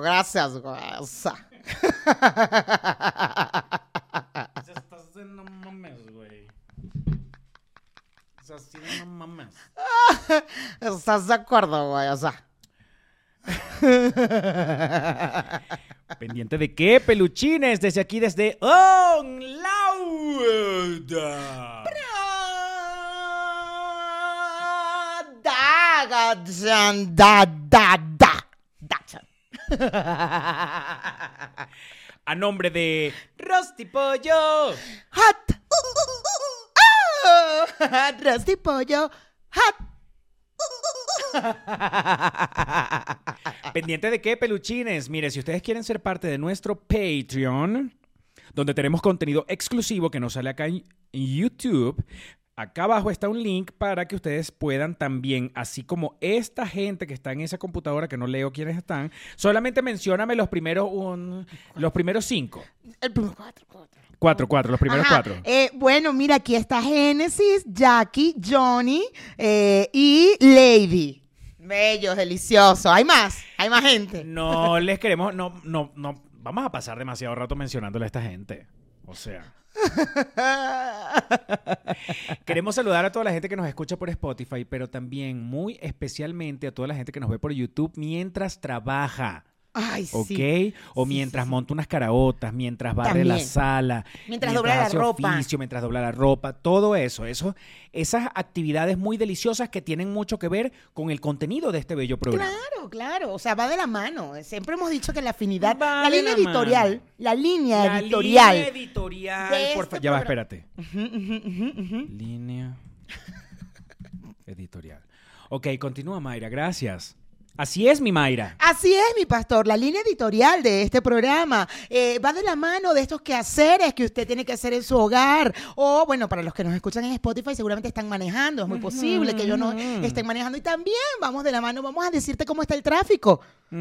Gracias, güey. Estás de no mames, güey. O sea, sí no mames. ¿Estás de acuerdo, güey? O sea. ¿Pendiente de qué, peluchines? Desde aquí, desde On Lauda. Da, gadjan, da, da, da. A nombre de Rosti Pollo. Hot. Oh, Rusty pollo. Hot. ¿Pendiente de qué, peluchines? Mire, si ustedes quieren ser parte de nuestro Patreon, donde tenemos contenido exclusivo que nos sale acá en YouTube, acá abajo está un link para que ustedes puedan también, así como esta gente que está en esa computadora, que no leo quiénes están, solamente mencióname los primeros, un- los primeros cinco. El cuatro, cuatro. Cuatro, cuatro, los primeros Ajá. cuatro. Eh, bueno, mira, aquí está Génesis, Jackie, Johnny eh, y Lady. Bellos, deliciosos. Hay más, hay más gente. No les queremos, no, no, no, vamos a pasar demasiado rato mencionándole a esta gente. O sea. Queremos saludar a toda la gente que nos escucha por Spotify, pero también muy especialmente a toda la gente que nos ve por YouTube mientras trabaja. Ay, ¿Ok? sí. O Sí, mientras sí, monta unas caraotas, mientras barre la sala, Mientras dobla la ropa. oficio, mientras dobla la ropa, todo eso, eso, esas actividades muy deliciosas que tienen mucho que ver con el contenido de este bello programa. Claro, claro. O sea, va de la mano. Siempre hemos dicho que la afinidad, Va la de línea la editorial, mano. la línea La editorial. línea editorial. de por este ya va, espérate. Línea editorial. Ok, continúa Mayra, gracias. Así es, mi Mayra. Así es, mi pastor. La línea editorial de este programa eh, va de la mano de estos quehaceres que usted tiene que hacer en su hogar. O, bueno, para los que nos escuchan en Spotify, seguramente están manejando. Es muy posible que ellos no estén manejando. Y también vamos de la mano. Vamos a decirte cómo está el tráfico,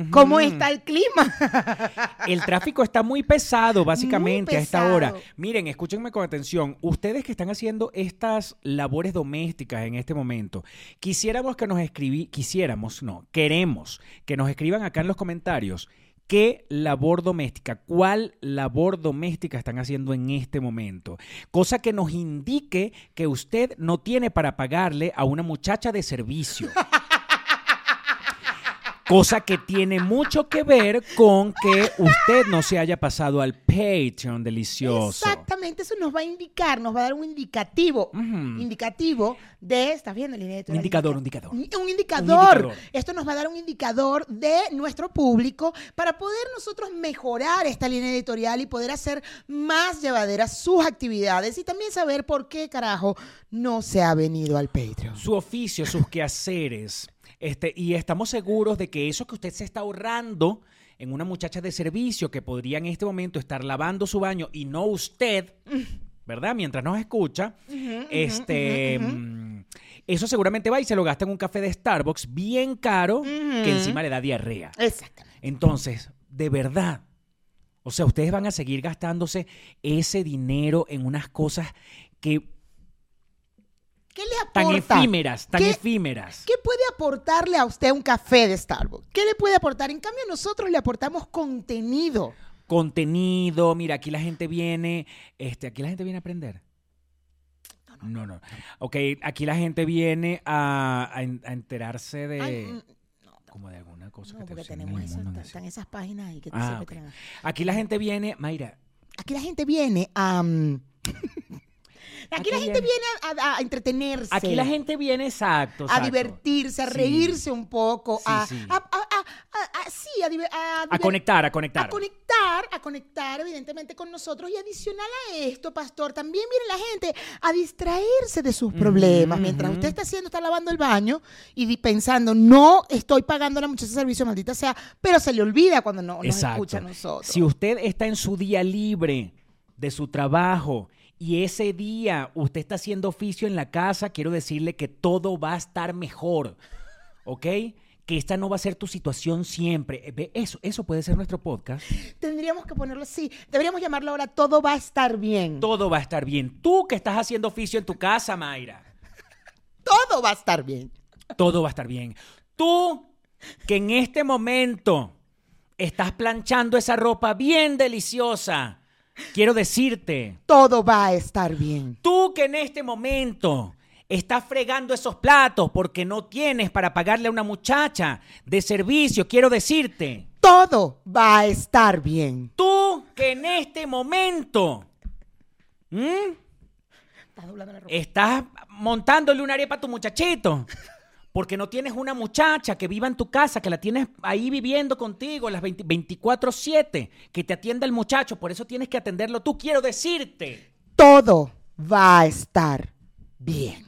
cómo está el clima. El tráfico está muy pesado, básicamente, Muy a esta hora. Miren, escúchenme con atención. Ustedes que están haciendo estas labores domésticas en este momento, quisiéramos que nos escribí, quisiéramos, no, queremos que nos escriban acá en los comentarios. ¿Qué labor doméstica, cuál labor doméstica están haciendo en este momento? Cosa que nos indique que usted no tiene para pagarle a una muchacha de servicio. Cosa que tiene mucho que ver con que usted no se haya pasado al Patreon delicioso. Exactamente, eso nos va a indicar, nos va a dar un indicativo, indicativo de, ¿estás viendo? Línea editorial? Un indicador, un indicador. Un indicador. Un indicador. Esto nos va a dar un indicador de nuestro público para poder nosotros mejorar esta línea editorial y poder hacer más llevaderas sus actividades y también saber por qué carajo no se ha venido al Patreon. Su oficio, sus quehaceres. Este, y estamos seguros de que eso que usted se está ahorrando en una muchacha de servicio que podría en este momento estar lavando su baño y no usted, ¿verdad? Mientras nos escucha, este, mm, eso seguramente va y se lo gasta en un café de Starbucks bien caro que encima le da diarrea. Exactamente. Entonces, de verdad, o sea, ustedes van a seguir gastándose ese dinero en unas cosas que ¿Qué le tan aporta? efímeras, tan ¿Qué- efímeras. ¿Qué puede aportarle a usted un café de Starbucks? ¿Qué le puede aportar? En cambio, nosotros le aportamos contenido. Contenido, mira, aquí la gente viene, este, aquí la gente viene a aprender. No, no. Ok, aquí la gente viene a, a en- a enterarse de Ay, mm, como de alguna cosa no, que te porque tenemos mundo, están no esas páginas ahí que Ah, siempre ok. tenemos. Aquí la gente viene, Mayra, Aquí la gente viene a... mm, Aquí, Aquí la gente viene- a, entretenerse. aquí la gente viene exacto, a divertirse, a Sí. reírse un poco, Sí, a, sí. a- conectar, a conectar. a conectar, a conectar evidentemente con nosotros y adicional a esto, pastor, también viene la gente a distraerse de sus problemas. Mientras usted está haciendo, está lavando el baño y pensando, no estoy pagando a la muchacha de servicio, maldita sea, pero se le olvida cuando no nos escucha a nosotros. Si usted está en su día libre de su trabajo y ese día usted está haciendo oficio en la casa, quiero decirle que todo va a estar mejor, ¿ok? Que esta no va a ser tu situación siempre. Eso, eso puede ser nuestro podcast. Tendríamos que ponerlo así. Deberíamos llamarlo ahora Todo va a estar bien. Todo va a estar bien. Tú que estás haciendo oficio en tu casa, Mayra, Todo va a estar bien. todo va a estar bien. Tú que en este momento estás planchando esa ropa bien deliciosa. Quiero decirte, Todo va a estar bien. tú que en este momento estás fregando esos platos porque no tienes para pagarle a una muchacha de servicio, quiero decirte, Todo va a estar bien. tú que en este momento ¿m? Estás doblando la ropa. estás montándole una arepa a tu muchachito. Porque no tienes una muchacha que viva en tu casa, que la tienes ahí viviendo contigo las 20 24-7, que te atienda el muchacho, por eso tienes que atenderlo tú. Quiero decirte. Todo va a estar bien.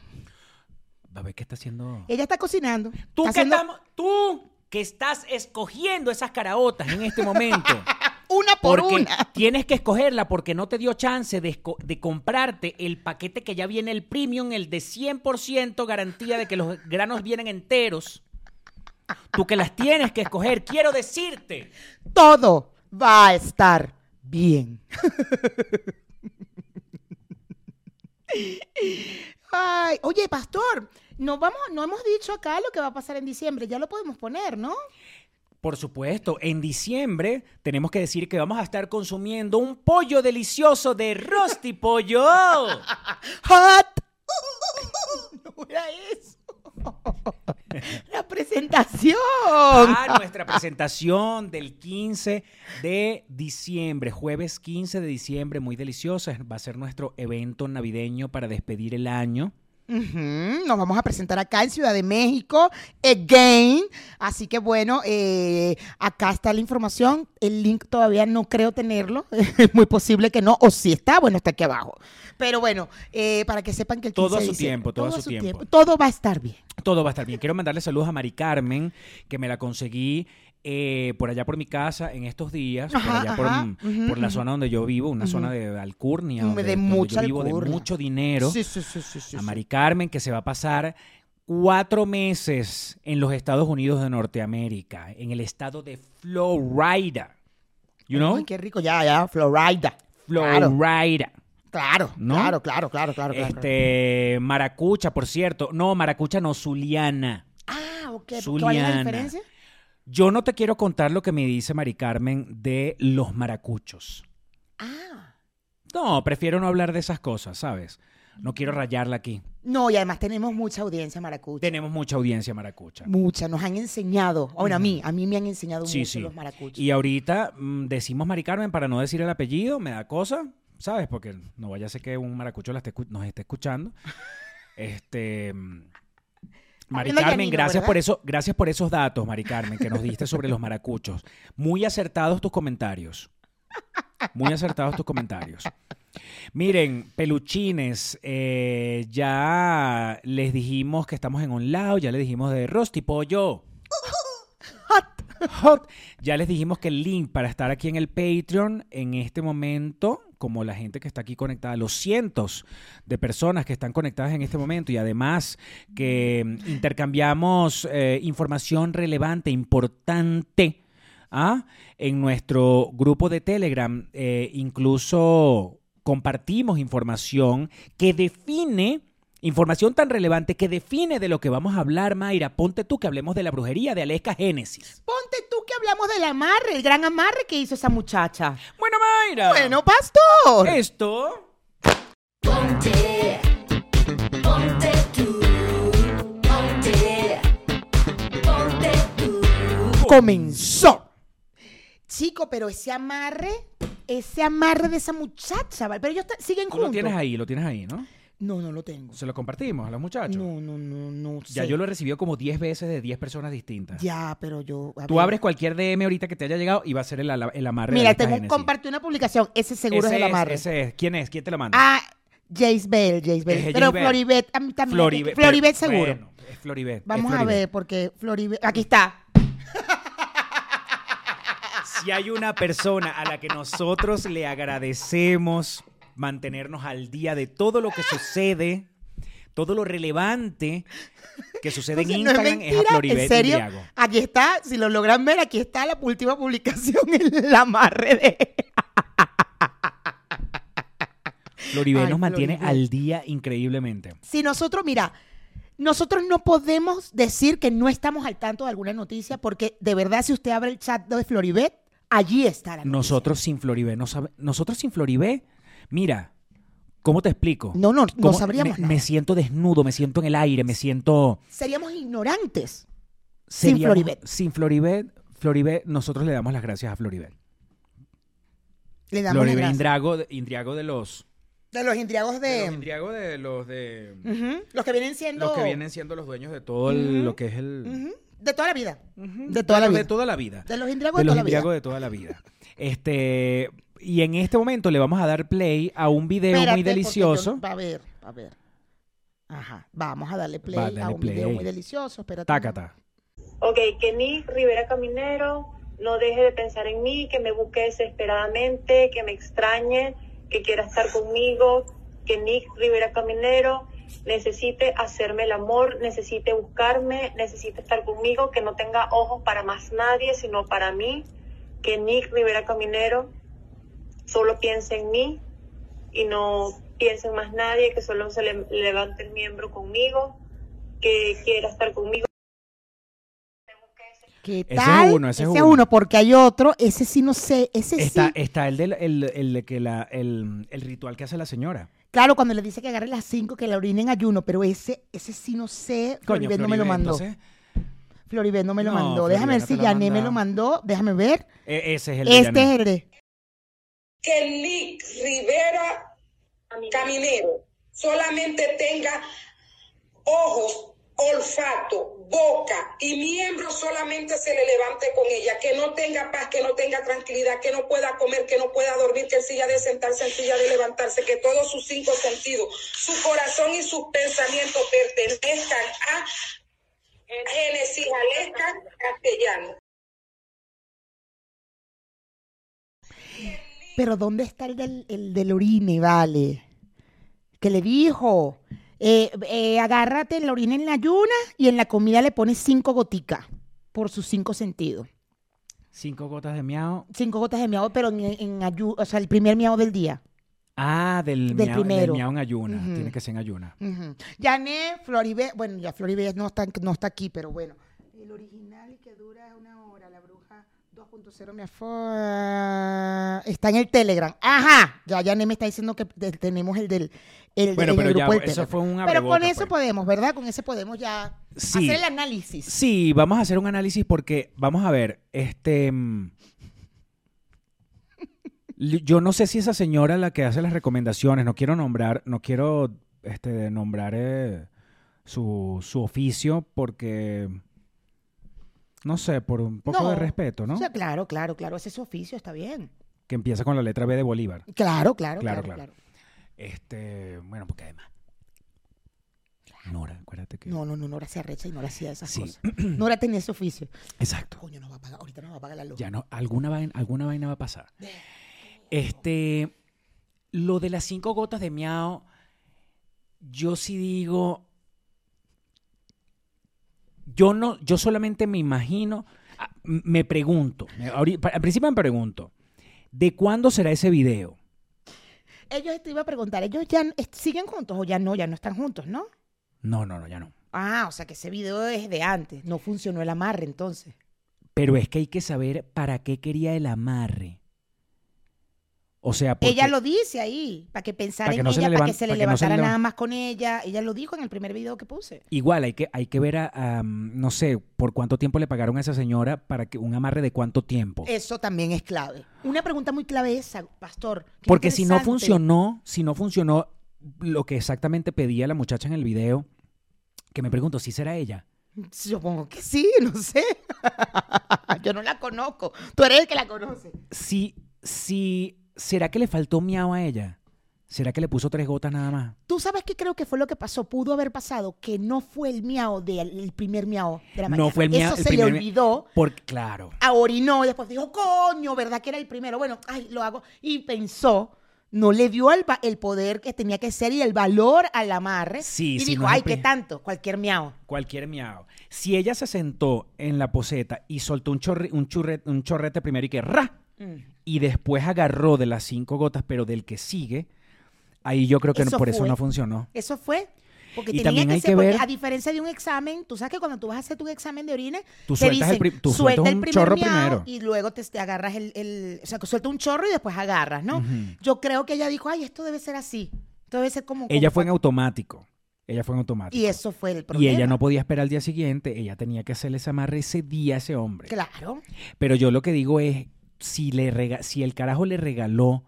A ver qué está haciendo. Ella está cocinando. Tú Está que, haciendo estamos- tú que estás escogiendo esas caraotas en este momento. una por Porque una. tienes que escogerla porque no te dio chance de comprarte el paquete que ya viene el premium, el de 100% garantía de que los granos vienen enteros. Tú que las tienes que escoger, quiero decirte. Todo va a estar bien. Ay, oye, pastor, no vamos, no hemos dicho acá lo que va a pasar en diciembre. Ya lo podemos poner, ¿no? Por supuesto, en diciembre tenemos que decir que vamos a estar consumiendo un pollo delicioso de Rosti Pollo. Hot. No era eso. La presentación. a nuestra presentación del 15 de diciembre, jueves 15 de diciembre, muy deliciosa. Va a ser nuestro evento navideño para despedir el año. Nos vamos a presentar acá en Ciudad de México, again. Así que bueno, eh, acá está la información. El link todavía no creo tenerlo. Es muy posible que no. O si está, bueno, está aquí abajo. Pero bueno, eh, para que sepan que el 15 Todo a su tiempo, todo a su tiempo. Todo va a estar bien. Todo va a estar bien. Quiero mandarle saludos a Mari Carmen, que me la conseguí eh, por allá por mi casa en estos días, por allá por, ajá, mm, ujú, por la zona donde yo vivo, una zona de alcurnia, De donde, mucha yo vivo, de mucho dinero. Sí, sí, sí, sí, sí, a. Mari Carmen, que se va a pasar cuatro meses en los Estados Unidos de Norteamérica, en el estado de Florida. You know? Ay, qué rico. Ya, ya, Florida. Florida. claro, ¿No? claro, claro, claro, claro, claro. Este, Maracucha, por cierto. No, Maracucha no, Zuliana. Ah, ok. ¿Cuál es Zuliana. la diferencia? Yo no te quiero contar lo que me dice Mari Carmen de los maracuchos. Ah. No, prefiero no hablar de esas cosas, ¿sabes? No quiero rayarla aquí. No, y además tenemos mucha audiencia maracucha. Tenemos mucha audiencia maracucha. Mucha, nos han enseñado. Bueno, a mí, a mí me han enseñado Sí, mucho sí. los maracuchos. Y ahorita mm, decimos Mari Carmen para no decir el apellido, me da cosa, ¿sabes? Porque no vaya a ser que un maracucho la esté nos esté escuchando. Este. Mari Carmen, Yanino, gracias ¿verdad? por eso, gracias por esos datos, Mari Carmen, que nos diste sobre los maracuchos. Muy acertados tus comentarios. Muy acertados tus comentarios. Miren, peluchines, eh, ya les dijimos que estamos en un lado, ya les dijimos de Rosti Pollo. Hot. Ya les dijimos que el link para estar aquí en el Patreon en este momento, como la gente que está aquí conectada, los cientos de personas que están conectadas en este momento y además que mm, intercambiamos eh, información relevante, importante. ¿ah? En nuestro grupo de Telegram eh, incluso compartimos información que define, información tan relevante que define de lo que vamos a hablar, Mayra. Ponte tú que hablemos de la brujería de Aleska Génesis. Ponte tú que hablamos del amarre, el gran amarre que hizo esa muchacha. Bueno, Mayra. Bueno, pastor. Esto. Ponte, ponte tú, ponte, ponte tú. Comenzó. Chico, pero ese amarre, ese amarre de esa muchacha, ¿vale? pero ellos siguen Tú lo juntos. tienes ahí, lo tienes ahí, ¿no? No, no lo tengo. Se lo compartimos a los muchachos. No, no, no, no. Ya sé. yo lo he recibido como 10 veces de 10 personas distintas. Ya, pero yo. Tú ver. abres cualquier DM ahorita que te haya llegado y va a ser el, el amarre Mira, tengo, compartí una publicación. Ese seguro ese es el amarre. ese es. ¿Quién es? ¿Quién te lo manda? Ah, Jace Bell, Jace Bell. Es Pero Jace. Floribet, a mí también. Floribet. Floribet pero- seguro. bueno, es Floribet. es Vamos a ver, porque Floribet. Aquí está. Si hay una persona a la que nosotros le agradecemos mantenernos al día de todo lo que sucede, todo lo relevante que sucede en no es Instagram es, a mentira, Floribet en serio. Aquí está, si lo logran ver, aquí está la última publicación en el amarre de. Floribet Ay, nos mantiene al día increíblemente. Si nosotros, mira, Nosotros no podemos decir que no estamos al tanto de alguna noticia porque de verdad si usted abre el chat de Floribet, allí está la noticia. Nosotros sin Floribé, no sabe- nosotros sin Floribé, mira, ¿cómo te explico? No, no, no ¿Cómo- sabríamos me, nada. me siento desnudo, me siento en el aire, me siento... Seríamos ignorantes. Sin Floribet. Sin Floribet, Floribet, nosotros le damos las gracias a Floribet. Le damos las Floribet gracias. Indrago, de- Indriago de los... De los indriagos de de... los Indriago de los de... Los que vienen siendo... Los que vienen siendo los dueños de todo el- lo que es el... De toda la vida. De toda la los vida. De toda la vida. De los indriagos de de, los toda la vida. Indriago de toda la vida. Este, y en este momento le vamos a dar play a un video Espérate, muy delicioso. yo- a ver, a ver. Ajá, vamos a darle play Va, a un video muy delicioso. Espérate. Tácata. Ok, que Nick Rivera Caminero no deje de pensar en mí, que me busque desesperadamente, que me extrañe, que quiera estar conmigo, que Nick Rivera Caminero necesite hacerme el amor, necesite buscarme, necesite estar conmigo, que no tenga ojos para más nadie, sino para mí, que Nick Rivera Caminero solo piense en mí y no piense en más nadie, que solo se le levante el miembro conmigo, que quiera estar conmigo. ¿Qué Ese es tal? uno, ese es uno. porque hay otro. Ese sí no sé. Ese Está, sí. está el, del, el, el de que la, el, el ritual que hace la señora. Claro, cuando le dice que agarre las 5, que la orine en ayuno, pero ese, ese sí no sé. Coño, no me lo mandó. entonces, Floribet no me lo No, mandó. Déjame ver no si Yané me lo mandó. Déjame ver. e- ese es el de Este es el de. Que Nick Rivera Caminero. Solamente tenga ojos, olfato, boca y miembro solamente se le levante con ella, que no tenga paz, que no tenga tranquilidad, que no pueda comer, que no pueda dormir, que en silla de sentarse, en silla de levantarse, que todos sus cinco sentidos, su corazón y sus pensamientos pertenezcan a Génesis. Aleska Castellano. Pero ¿dónde está el del, el del orine, vale? Que le dijo, eh, eh, agárrate la orina en la ayuna y en la comida le pones cinco goticas por sus cinco sentidos. Cinco gotas de miau. Cinco gotas de miau, pero en, en ayu- o sea, el primer miau del día. Ah, del, Del miau, primero. del miau en ayuna. Tiene que ser en ayuna. Janet, Floribé, bueno, ya Floribé no está, no está aquí, pero bueno. El original y que dura una hora, 2.0 me fue... Está en el Telegram. Ajá, ya Janet me está diciendo que te- tenemos el del... El, Bueno, el pero ya, grupo del eso fue un Pero con eso pues. podemos, ¿verdad? Con ese podemos ya Sí. hacer el análisis. Sí, vamos a hacer un análisis porque, vamos a ver, este... mm, Yo no sé si esa señora la que hace las recomendaciones, no quiero nombrar, no quiero este, nombrar eh, su, su oficio porque, no sé, por un poco No. de respeto, ¿no? O sea, claro, claro, claro, ese es su oficio, está bien. Que empieza con la letra B de Bolívar. Claro, claro, Claro, claro, claro. claro. Este, bueno, porque además... Nora, acuérdate que... No, no, no, Nora se arrecha y Nora hacía esas Sí. cosas. Nora tenía ese oficio. Exacto. Coño, no va a pagar, ahorita no va a pagar la luz. Ya no, alguna vaina, alguna vaina va a pasar. Este, lo de las cinco gotas de miau, yo sí digo, yo no, yo solamente me imagino, ah, me pregunto, al principio me pregunto, ¿de cuándo será ese video? Ellos te iba a preguntar, ¿ellos ya siguen juntos o ya no? Ya no están juntos, ¿no? No, no, no, ya no. Ah, o sea que ese video es de antes. No funcionó el amarre entonces. Pero es que hay que saber para qué quería el amarre. O sea, porque, Ella lo dice ahí, para que pensara Para que en no ella, para que se le para que no se le levantara levan- nada más con ella. Ella lo dijo en el primer video que puse. Igual hay que, hay que ver a, no sé, por cuánto tiempo le pagaron a esa señora para que un amarre de cuánto tiempo. Eso también es clave. Una pregunta muy clave esa, pastor. Porque si no funcionó, si no funcionó lo que exactamente pedía la muchacha en el video, que me pregunto si será ella. Supongo que sí, no sé. Yo no la conozco. Tú eres el que la conoce. Si, si, ¿será que le faltó miau a ella? ¿Será que le puso tres gotas nada más? ¿Tú sabes qué creo que fue lo que pasó? Pudo haber pasado que no fue el miau del el primer miau de la No mañana. fue el miau- Eso el se le primer olvidó. Porque, claro. a- orinó y después dijo, coño, ¿verdad que era el primero? Bueno, ay, lo hago. Y pensó, no le dio el, va- el poder que tenía que ser y el valor al amarre. Sí, y sí, dijo, no es el ay, qué pri- tanto, cualquier miau. Cualquier miau. Si ella se sentó en la poseta y soltó un, chorri- un, churre- un chorrete primero y que ¡ra! Mm. Y después agarró de las cinco gotas, pero del que sigue, ahí yo creo que no- por eso no funcionó. Eso fue. Porque y tenía también que hay ser, que porque ver, a diferencia de un examen, tú sabes que cuando tú vas a hacer tu examen de orina, Tú te sueltas el dicen, tú suelta el un primer chorro primero. y luego te, te agarras el, el- o sea, que suelta un chorro y después agarras, ¿no? Yo creo que ella dijo, ay, esto debe ser así, esto debe ser como... ella como fue en pa-". automático. Ella fue en automático. Y eso fue el Y problema. ella no podía esperar al día siguiente, ella tenía que hacerle ese amarre ese día a ese hombre. Claro. Pero yo lo que digo es, si, le rega- si el carajo le regaló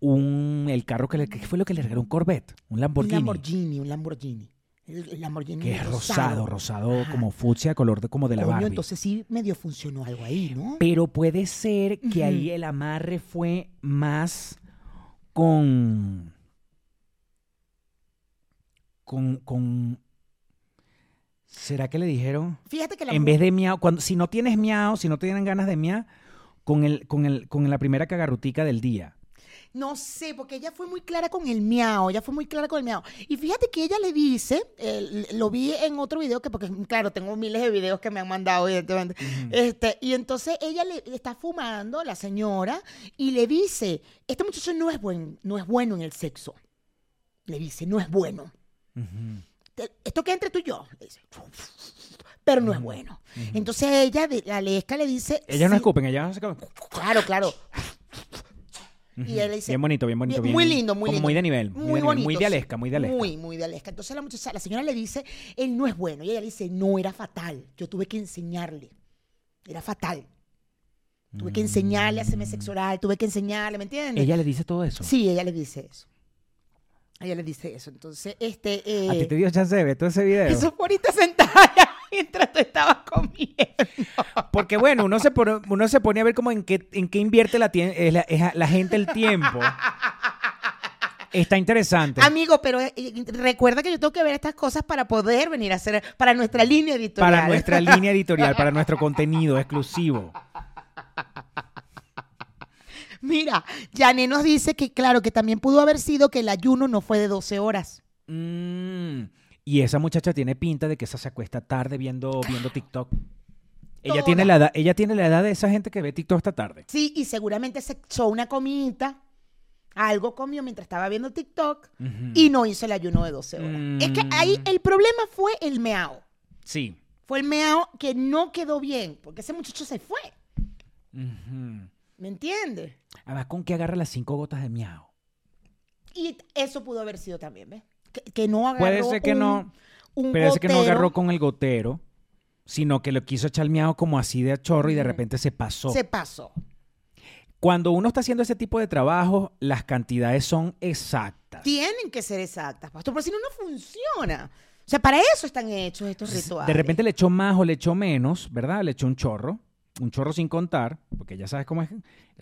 un, el carro que le, ¿qué fue lo que le regaló? Un Corvette, un Un Lamborghini. Un Lamborghini. El, el Lamborghini Que es rosado, rosado como fucsia, color de, como de la Coño, Barbie. entonces sí medio funcionó algo ahí, ¿no? Pero puede ser que ahí el amarre fue más con. con. con ¿Será que le dijeron? Fíjate que la En mujer- vez de miau, cuando, si no tienes miau, si no tienen ganas de miau, con el, con el, con la primera cagarrutica del día. No sé, porque ella fue muy clara con el miau, ella fue muy clara con el miau. Y fíjate que ella le dice, eh, lo vi en otro video, que porque claro, tengo miles de videos que me han mandado, evidentemente. este, y entonces ella le está fumando, la señora, y le dice, este muchacho no es, buen, no es bueno en el sexo. Le dice, no es bueno. Esto que entre tú y yo. le dice, pero no es bueno. Entonces ella, la lesca le dice... Ellas no "Sí". escupen, ellas Claro, claro. Y él le dice, Bien bonito, bien bonito. Bien- muy lindo, muy lindo. Muy de nivel. Muy, Muy, de bonito. Muy de Alesca, muy de Alesca. Muy, muy de Alesca. Entonces la muchacha, la señora le dice, él no es bueno. Y ella le dice, no, era fatal. Yo tuve que enseñarle. Era fatal. Tuve que enseñarle a hacerme sexo oral, tuve que enseñarle, ¿me entiendes? Ella le dice todo eso. Sí, ella le dice eso. Ella le dice eso. Entonces, este... eh, A ti te dio chance de ver todo ese video. Eso fue ahorita sentada mientras tú estabas comiendo. Porque bueno, uno se pone, uno se pone a ver como en qué, en qué invierte la, eh, la, la gente el tiempo. Está interesante. Amigo, pero eh, recuerda que yo tengo que ver estas cosas para poder venir a hacer, para nuestra línea editorial. Para nuestra línea editorial, para nuestro contenido exclusivo. Mira, Jané nos dice que claro, que también pudo haber sido que el ayuno no fue de 12 horas. Mm, y esa muchacha tiene pinta de que esa se acuesta tarde viendo, viendo TikTok. Ella Toda. tiene, la edad, ella tiene la edad de esa gente que ve TikTok esta tarde. Sí, y seguramente se echó una comidita, algo comió mientras estaba viendo TikTok y no hizo el ayuno de 12 horas. Es que ahí Mm. el problema fue el meao. Sí. Fue el meao que no quedó bien, porque ese muchacho se fue. ¿Me entiendes? Además, ¿con qué agarra las cinco gotas de miau? Y eso pudo haber sido también, ¿ves? Que, que no agarró Puede ser que un- no, un Pero es que no agarró con el gotero, sino que lo quiso echar miau como así de a chorro y de repente se pasó. Se pasó. Cuando uno está haciendo ese tipo de trabajo, las cantidades son exactas. Tienen que ser exactas, pastor, porque si no, no funciona. O sea, para eso están hechos estos rituales. De repente le echó más o le echó menos, ¿verdad? Le echó un chorro, un chorro sin contar, porque ya sabes cómo es,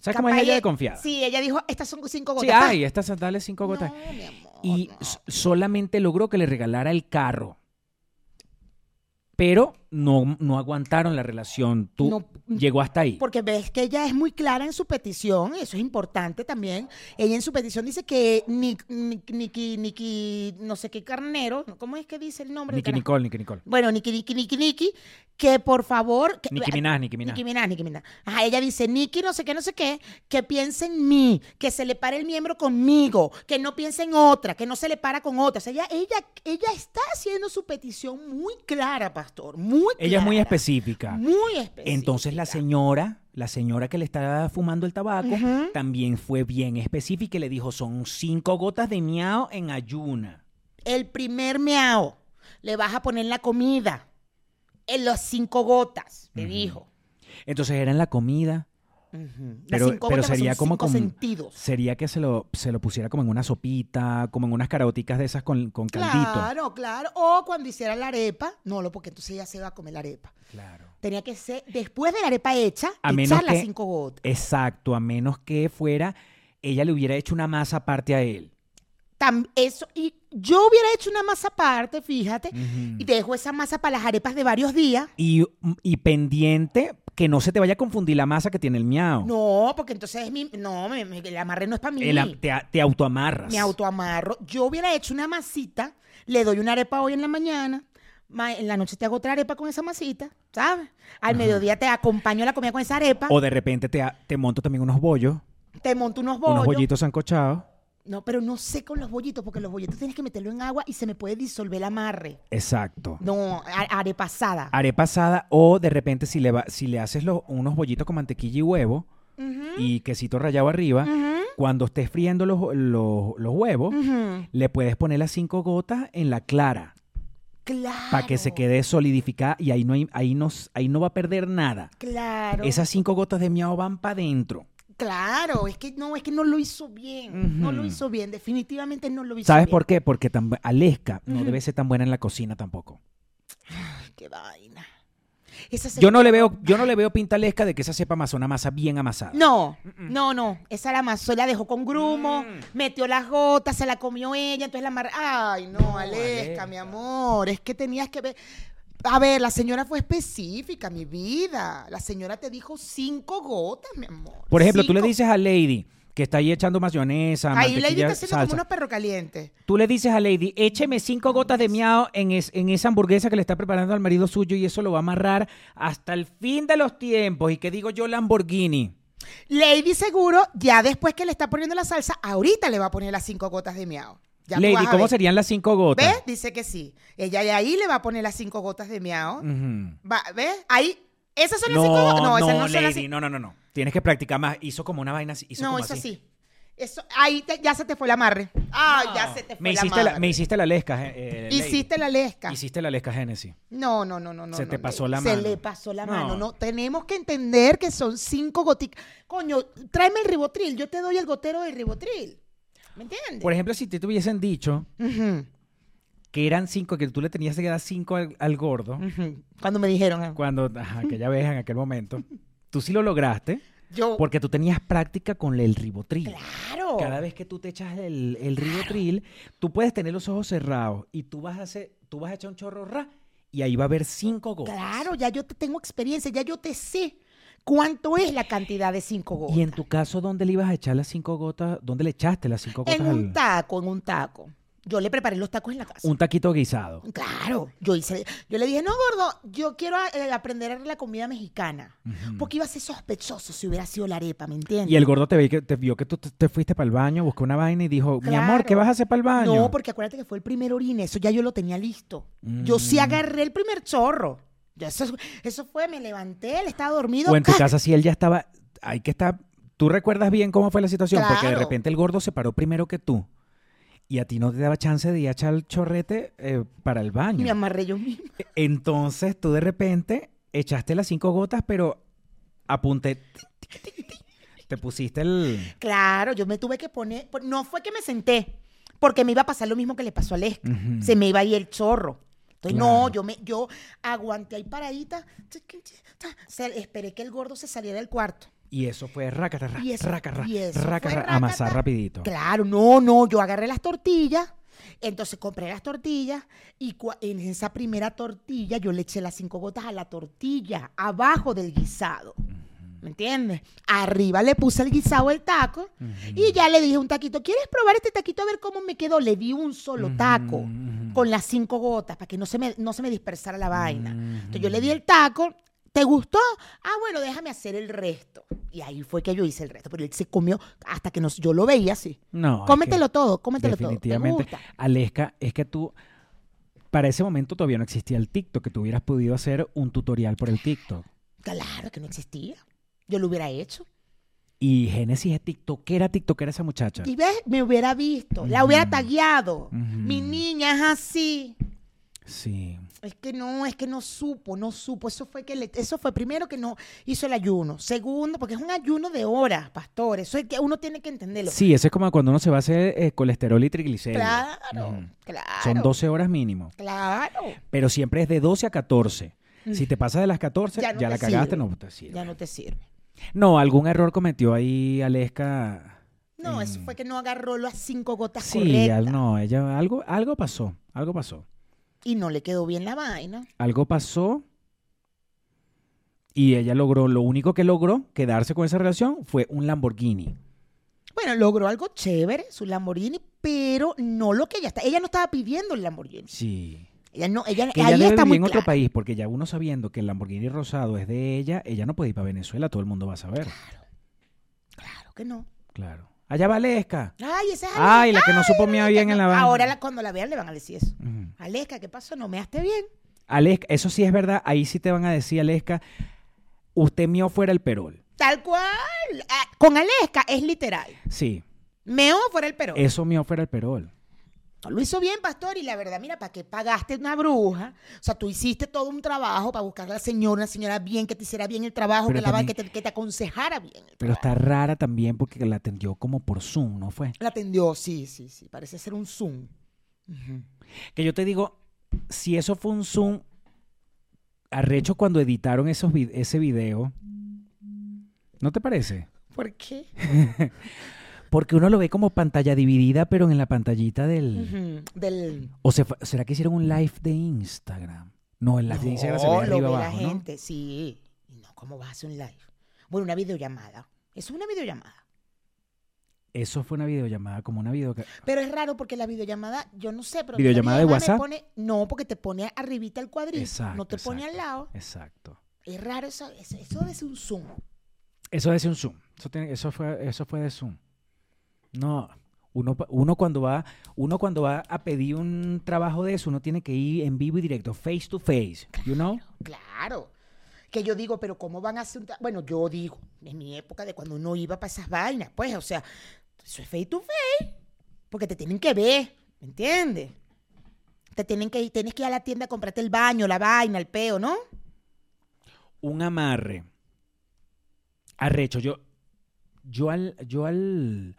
sabes cómo es ella de confiada. Sí, ella dijo, estas son cinco Sí, gotas. ay, estas dale cinco gotas. No, mi amor, y no. solamente logró que le regalara el carro. Pero no, no aguantaron la relación. Tú No, llegó hasta ahí. Porque ves que ella es muy clara en su petición, eso es importante también. Ella en su petición dice que Nick, Nick- Nicky, Nicky, no sé qué carnero, ¿cómo es que dice el nombre? Nicky? Nicole, Nicky Nicole. Bueno, Nicky, Nicky, Nicky, Nicky, que por favor... Que, Nicki Minaj, Nicki Minaj. Nicki Minaj, Minaj. Ajá, ella dice, Nicky no sé qué, no sé qué, que piense en mí, que se le pare el miembro conmigo, que no piense en otra, que no se le para con otra. O sea, ella, ella, ella está haciendo su petición muy clara, pastor, muy Ella es muy específica. Muy específica. Entonces la señora, la señora que le estaba fumando el tabaco, también fue bien específica y le dijo, son cinco gotas de miau en ayuna. El primer meao, le vas a poner la comida, en las cinco gotas, le dijo. Entonces era en la comida, Pero, pero sería como, sentidos. sería que se lo, se lo pusiera como en una sopita, como en unas caroticas de esas con, con caldito. Claro, claro. O cuando hiciera la arepa, no, lo porque entonces ella se va a comer la arepa. Claro. Tenía que ser después de la arepa hecha, A menos echar las cinco gotas. Exacto, a menos que fuera, ella le hubiera hecho una masa aparte a él. Tam- eso, y yo hubiera hecho una masa aparte, fíjate, y dejo esa masa para las arepas de varios días. Y, y pendiente que no se te vaya a confundir la masa que tiene el miau. No, porque entonces es mi. No, me- me- el amarre no es para mí. El te, a- te autoamarras. me autoamarro. Yo hubiera hecho una masita, le doy una arepa hoy en la mañana, ma- en la noche te hago otra arepa con esa masita, ¿sabes? Al mediodía te acompaño la comida con esa arepa, O de repente te, a- te monto también unos bollos, te monto unos unos bollos. bollitos sancochados. No, pero no sé con los bollitos, porque los bollitos tienes que meterlo en agua y se me puede disolver el amarre. Exacto. No, arepasada. Haré pasada o de repente si le, va- si le haces los- unos bollitos con mantequilla y huevo y quesito rallado arriba, cuando estés friendo los, los- los huevos, le puedes poner las cinco gotas en la clara Claro. para que se quede solidificada y ahí no, hay- ahí no, ahí no va a perder nada. Claro. Esas cinco gotas de miau van para adentro. Claro, es que no, es que no lo hizo bien. No lo hizo bien, definitivamente no lo hizo ¿Sabes bien. por qué? Porque Aleska no Ujú. debe ser tan buena en la cocina tampoco. Ay, qué vaina. Esa Yo no le veo, yo no le veo pinta a Aleska de que esa sepa amasar una masa bien amasada. No, no, no. Esa la amasó, la dejó con grumo, Mm. metió las gotas, se la comió ella, entonces la amarró. Ay, no, No, Aleska, Aleska. mi amor, es que tenías que ver. A ver, la señora fue específica, mi vida. La señora te dijo cinco gotas, mi amor. Por ejemplo, tú le dices a Lady que está ahí echando mayonesa, Ahí Lady está haciendo como unos perros calientes. Tú le dices a Lady, écheme cinco gotas de miau en, es- en esa hamburguesa que le está preparando al marido suyo y eso lo va a amarrar hasta el fin de los tiempos. ¿Y que digo yo Lamborghini? Lady seguro, ya después que le está poniendo la salsa, ahorita le va a poner las cinco gotas de miau. Ya Lady, ¿cómo serían las cinco gotas? ¿Ves? Dice que sí. Ella de ahí le va a poner las cinco gotas de miau. ¿Ves? Ahí. ¿Esas son las cinco gotas? No, No, esas no, no son las Lady, no, no, no, no. Tienes que practicar más. Hizo como una vaina así. Hizo No, como eso así. sí. Eso, ahí te- ya se te fue el amarre. Ay, ya se te fue me la hiciste la, me hiciste la lesca, eh, eh, Lady. Hiciste la lesca. Hiciste la lesca Génesis. No, no, no, no, no. Se no, te pasó la Se mano. le pasó la No. mano. No, tenemos que entender que son cinco goticas. Coño, tráeme el ribotril. Yo te doy el gotero del ribotril. ¿Me entiendes? Por ejemplo, si te hubiesen dicho que eran cinco, que tú le tenías que dar cinco al, al gordo. Cuando me dijeron, ah, cuando, aquella vez, en aquel momento, tú sí lo lograste, yo. porque tú tenías práctica con el ribotril. Claro. Cada vez que tú te echas el, el ribotril, tú puedes tener los ojos cerrados y tú vas a hacer, tú vas a echar un chorro ra y ahí va a haber cinco gotas. Claro, ya yo te tengo experiencia, ya yo te sé cuánto es la cantidad de cinco gotas. Y en tu caso, ¿dónde le ibas a echar las cinco gotas? ¿Dónde le echaste las cinco gotas? En un taco, en un taco. Yo le preparé los tacos en la casa. un taquito guisado. Claro, yo hice, yo le dije, no, gordo, yo quiero eh, aprender la comida mexicana. Porque iba a ser sospechoso si hubiera sido la arepa, ¿me entiendes? Y el gordo te, vi que, te vio que tú te, te fuiste para el baño, buscó una vaina y dijo, mi amor, ¿qué vas a hacer para el baño? No, porque acuérdate que fue el primer orine, eso ya yo lo tenía listo. Yo sí Mm. agarré el primer chorro. Eso, eso fue, me levanté, él estaba dormido. O en tu casa si él ya estaba, hay que estar, ¿tú recuerdas bien cómo fue la situación? Porque de repente el gordo se paró primero que tú y a ti no te daba chance de ir a echar el chorrete eh, para el baño. Me amarré yo mismo. Entonces tú de repente echaste las cinco gotas, pero apunté, te pusiste el... Claro, yo me tuve que poner. No fue que me senté, porque me iba a pasar lo mismo que le pasó a. Ujú. Se me iba a ir el chorro. Entonces, Claro. no, yo me, yo aguanté ahí paradita. esperé que el gordo se saliera del cuarto. Y eso fue rácata, ra, Y eso- rácata, y eso rácata, fue amasar rapidito. Claro, no, no, yo agarré las tortillas. Entonces compré las tortillas y en esa primera tortilla yo le eché las cinco gotas a la tortilla, abajo del guisado. ¿Me entiendes? Arriba le puse el guisado el taco y ya le dije un taquito, ¿quieres probar este taquito a ver cómo me quedó? Le di un solo taco con las cinco gotas para que no se me, no se me dispersara la vaina. Entonces yo le di el taco, ¿te gustó? Ah, bueno, déjame hacer el resto. Y ahí fue que yo hice el resto, pero él se comió hasta que nos, yo lo veía así. No, es cómetelo que todo, cómetelo todo. ¿Te Definitivamente. Aleska, es que tú, para ese momento todavía no existía el TikTok, que tú hubieras podido hacer un tutorial por el TikTok. Claro que no existía. Yo lo hubiera hecho. Y Génesis es tiktokera, tiktokera esa muchacha. Y ves, me hubiera visto, la hubiera tagueado. Mi niña es así. Sí. Es que no, es que no supo, no supo. Eso fue que le- eso fue primero que no hizo el ayuno. Segundo, porque es un ayuno de horas, pastor. Eso es que uno tiene que entenderlo. Sí, eso es como cuando uno se va a hacer eh, colesterol y triglicéridos. Claro, claro. Son 12 horas mínimo. Claro. Pero siempre es de 12 a 14. Si te pasas de las 14, Ya la te cagaste, sirve. no te sirve. Ya no te sirve. No, algún error cometió ahí Aleska. No, eso fue que no agarró las cinco gotas Sí, correctas. al- no, ella algo, algo pasó, algo pasó. Y no le quedó bien la vaina. Algo pasó y ella logró, lo único que logró quedarse con esa relación fue un Lamborghini. Bueno, logró algo chévere, su Lamborghini, pero no lo que ella está. Ella no estaba pidiendo el Lamborghini. Sí. Ella no, ella, Que ella ahí debe está muy en otro claro. país, porque ya uno sabiendo que el Lamborghini rosado es de ella, ella no puede ir para Venezuela, todo el mundo va a saber. Claro que no. Claro. Allá va Aleska. Ay, esa es Ay, la que no supo mear bien en la. Ahora la- cuando la vean le van a decir eso. Ujú. Aleska, ¿qué pasó? ¿No me haste bien? Aleska, eso sí es verdad. Ahí sí te van a decir, Aleska, usted mío fuera el perol. Tal cual. Ah, con Aleska es literal. Sí, Meo fuera el perro. eso mío fuera el perol. Lo hizo bien, pastor, y la verdad, mira, ¿para qué pagaste una bruja? O sea, tú hiciste todo un trabajo para buscar a la señora, una señora bien, que te hiciera bien el trabajo, que, la, que, te, que te aconsejara bien. el Pero trabajo. está rara también porque la atendió como por Zoom, ¿no fue? La atendió, sí, sí, sí. Parece ser un Zoom. Que yo te digo, si eso fue un Zoom, arrecho cuando editaron esos ese video, ¿no te parece? ¿Por qué? Porque uno lo ve como pantalla dividida, pero en la pantallita del... Ujú, Del. ¿O se será que hicieron un live de Instagram? No, el live de Instagram se ve No, arriba lo ve abajo, la ¿no? gente, sí. Y No, ¿cómo vas a hacer un live? Bueno, una videollamada. Eso es una videollamada. Eso fue una videollamada, como una video... Pero es raro porque la videollamada, yo no sé, pero. ¿Videollamada la de WhatsApp? pone- no, porque te pone arribita el cuadrito. Exacto, no te pone al exacto. lado. Exacto. Es raro eso, eso, eso ser un Zoom. Eso ser un Zoom. Eso, tiene- eso, fue, eso fue de Zoom. No, uno, uno, cuando va, uno cuando va a pedir un trabajo de eso, uno tiene que ir en vivo y directo, face to face, you know? Claro. Que yo digo, pero ¿cómo van a hacer un Bueno, yo digo, en mi época de cuando uno iba para esas vainas, pues, o sea, eso es face to face. Porque te tienen que ver, ¿me entiendes? Te tienen que ir, tienes que ir a la tienda a comprarte el baño, la vaina, el peo, ¿no? Un amarre. Arrecho, yo, yo al, yo al,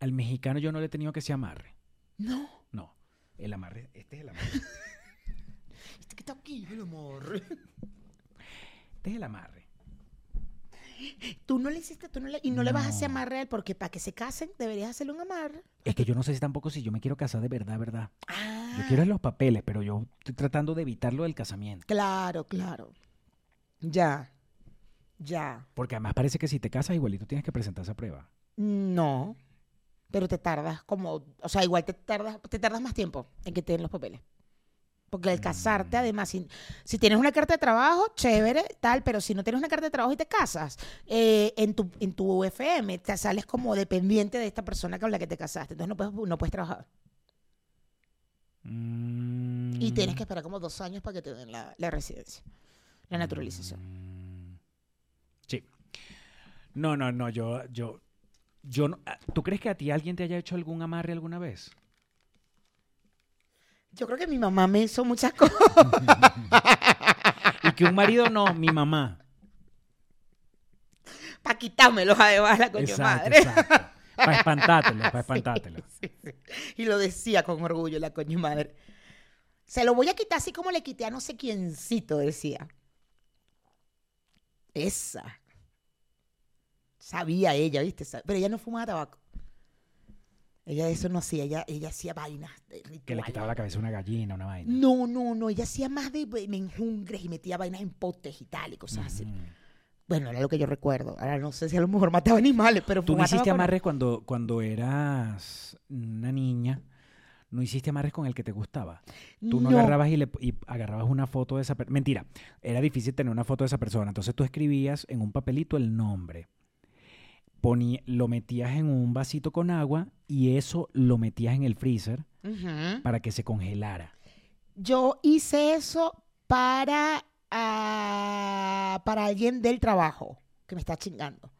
al mexicano yo no le he tenido que se amarre. No. No, el amarre, este es el amarre. Este que está aquí, el amor. Este es el amarre. Tú no le hiciste, tú no le, y no, le vas a hacer amarre a él, porque para que se casen deberías hacerle un amarre. Es que yo no sé si tampoco si yo me quiero casar de verdad, verdad. Ah, Yo quiero los papeles, pero yo estoy tratando de evitarlo del casamiento. claro, claro. Ya, ya. Porque además parece que si te casas igualito tienes que presentar esa prueba. No, pero te tardas como, o sea, igual te tardas, te tardas más tiempo en que te den los papeles. Porque al casarte, además, si, si tienes una carta de trabajo, chévere, tal, pero si no tienes una carta de trabajo y te casas, eh, en, tu, en tu UFM te sales como dependiente de esta persona con la que te casaste. Entonces no puedes, no puedes trabajar. Y tienes que esperar como dos años para que te den la, la residencia, la naturalización. Mm. Sí. No, no, no, yo, yo, yo no- ah, ¿Tú crees que a ti alguien te haya hecho algún amarre alguna vez? Yo creo que mi mamá me hizo muchas cosas. Y que un marido no, mi mamá. para quitármelos además la coño Exacto, madre. exacto. Para espantártelo, para espantártelo. Sí, sí. Y lo decía con orgullo la coño madre. Se lo voy a quitar así como le quité a no sé quiéncito, decía. Esa. Sabía ella, ¿viste? Pero ella no fumaba tabaco. Ella eso no hacía, ella, ella hacía vainas de Que le quitaba la cabeza a una gallina, una vaina. No, no, no, ella hacía más de menjungres y metía vainas en potes y tal y cosas así. Bueno, era lo que yo recuerdo. Ahora no sé si a lo mejor mataba animales, pero ¿Tú no hiciste tabaco amarres cuando, cuando eras una niña? ¿No hiciste amarres con el que te gustaba? Tú no, No. agarrabas y, le, y agarrabas una foto de esa persona. Mentira, era difícil tener una foto de esa persona. Entonces tú escribías en un papelito el nombre. Lo metías en un vasito con agua y eso lo metías en el freezer para que se congelara. Yo hice eso para, ah, para alguien del trabajo que me está chingando.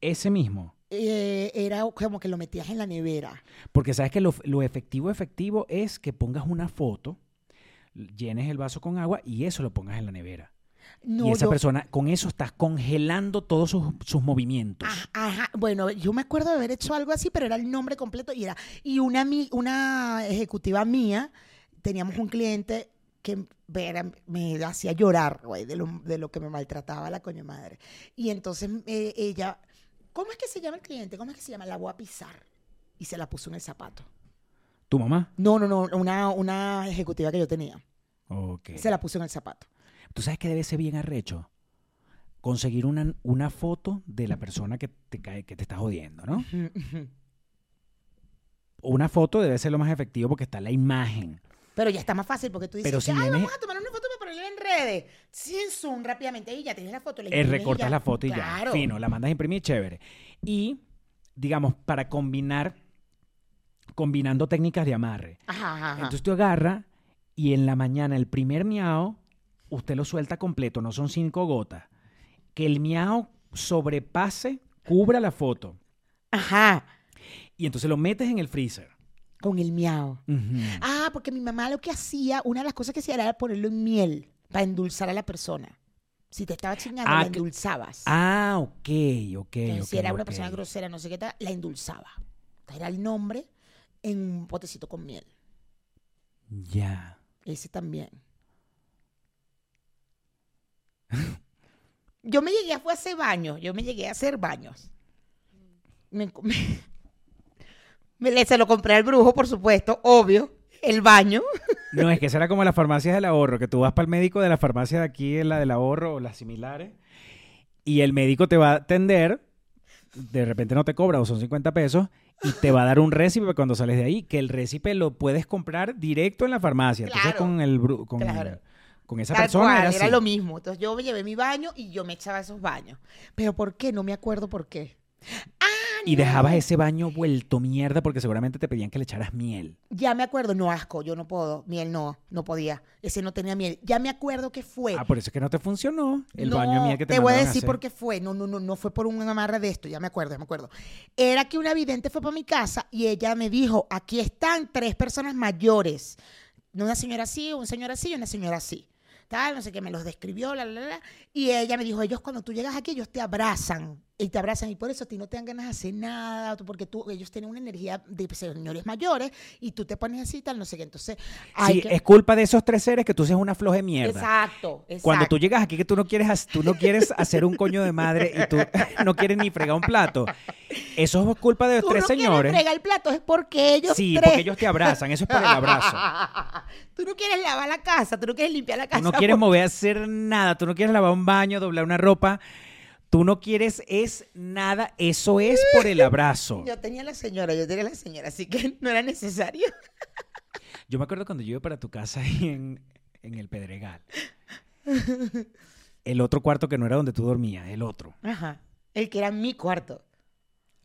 Ese mismo. Eh, era como que lo metías en la nevera. Porque sabes que lo, lo efectivo, efectivo es que pongas una foto, llenes el vaso con agua y eso lo pongas en la nevera. No, y esa yo- persona, con eso estás congelando todos sus, sus movimientos. Ah, Ajá, bueno, yo me acuerdo de haber hecho algo así, pero era el nombre completo y era. Y una, una ejecutiva mía, teníamos un cliente que era- me hacía llorar, güey, de lo, de lo que me maltrataba la coño madre. Y entonces eh, ella, ¿cómo es que se llama el cliente? ¿Cómo es que se llama? La voy a pisar. Y se la puso en el zapato. ¿Tu mamá? No, no, no, una, una ejecutiva que yo tenía. Ok. Se la puso en el zapato. ¿Tú sabes que debe ser bien arrecho? Conseguir una, una foto de la persona que te, cae, que te está jodiendo, ¿no? Una foto debe ser lo más efectivo porque está la imagen. Pero ya está más fácil porque tú dices, Pero si ay, vienes- vamos a tomar una foto para ponerla en redes. Sin zoom rápidamente y ya tienes la foto. la Eh, recortas ya. la foto y Claro. ya. Fino, la mandas a imprimir, chévere. Y digamos, para combinar, combinando técnicas de amarre. Ajá, ajá, ajá. Entonces tú agarra y en la mañana el primer miau, usted lo suelta completo, no son cinco gotas. Que el miau sobrepase, cubra la foto. Ajá. Y entonces lo metes en el freezer. Con el miau. Ah, porque mi mamá lo que hacía, una de las cosas que hacía era ponerlo en miel para endulzar a la persona. Si te estaba chingando, Ah, la endulzabas. Ah, ok, ok. Entonces, si era una persona grosera, no sé qué tal, la endulzaba. Era el nombre en un potecito con miel. Ya. Ese también. Yo me llegué a fue a hacer baños. Yo me llegué a hacer baños. Me, me- se lo compré al brujo, por supuesto, obvio. El baño. No, es que será como las farmacias del ahorro, que tú vas para el médico de la farmacia de aquí, la del ahorro o las similares, y el médico te va a atender, de repente no te cobra o son 50 pesos, y te va a dar un récipe cuando sales de ahí, que el récipe lo puedes comprar directo en la farmacia. Entonces Claro, con el con, claro. Con esa Tal persona cual, era lo mismo. Entonces yo me llevé mi baño y yo me echaba esos baños. Pero ¿por qué? No me acuerdo por qué. Y dejabas ese baño vuelto mierda porque seguramente te pedían que le echaras miel. Ya me acuerdo, no asco, yo no puedo. Miel no, no podía. Ese no tenía miel. Ya me acuerdo que fue. Ah, por eso es que no te funcionó el No, baño miel que te te voy a decir por qué fue. No, no, no, no fue por un amarre de esto, ya me acuerdo, ya me acuerdo. Era que una vidente fue para mi casa y ella me dijo, aquí están tres personas mayores. Una señora así, un señor así y una señora así. Tal, no sé qué, me los describió, la, la, la. Y ella me dijo, ellos cuando tú llegas aquí, ellos te abrazan. Y te abrazan y por eso a ti no te dan ganas de hacer nada, tú- porque tú, ellos tienen una energía de señores mayores y tú te pones así, tal, no sé qué. Entonces, hay Sí, que- es culpa de esos tres seres que tú seas una floja mierda. Exacto, exacto. Cuando tú llegas aquí que tú no quieres, tú no quieres hacer un coño de madre y tú no quieres ni fregar un plato, eso es culpa de los Tú tres no señores. quieres fregar el plato, es porque ellos Sí, tres. porque ellos te abrazan, eso es por el abrazo. tú no quieres lavar la casa, tú no quieres limpiar la Tú casa. no quieres porque- mover, hacer nada, tú no quieres lavar un baño, doblar una ropa, tú no quieres es nada, eso es por el abrazo. Yo tenía la señora, yo tenía la señora, así que no era necesario. Yo me acuerdo cuando yo iba para tu casa ahí en, en el Pedregal. El otro cuarto que no era donde tú dormías, el otro. Ajá. El que era mi cuarto.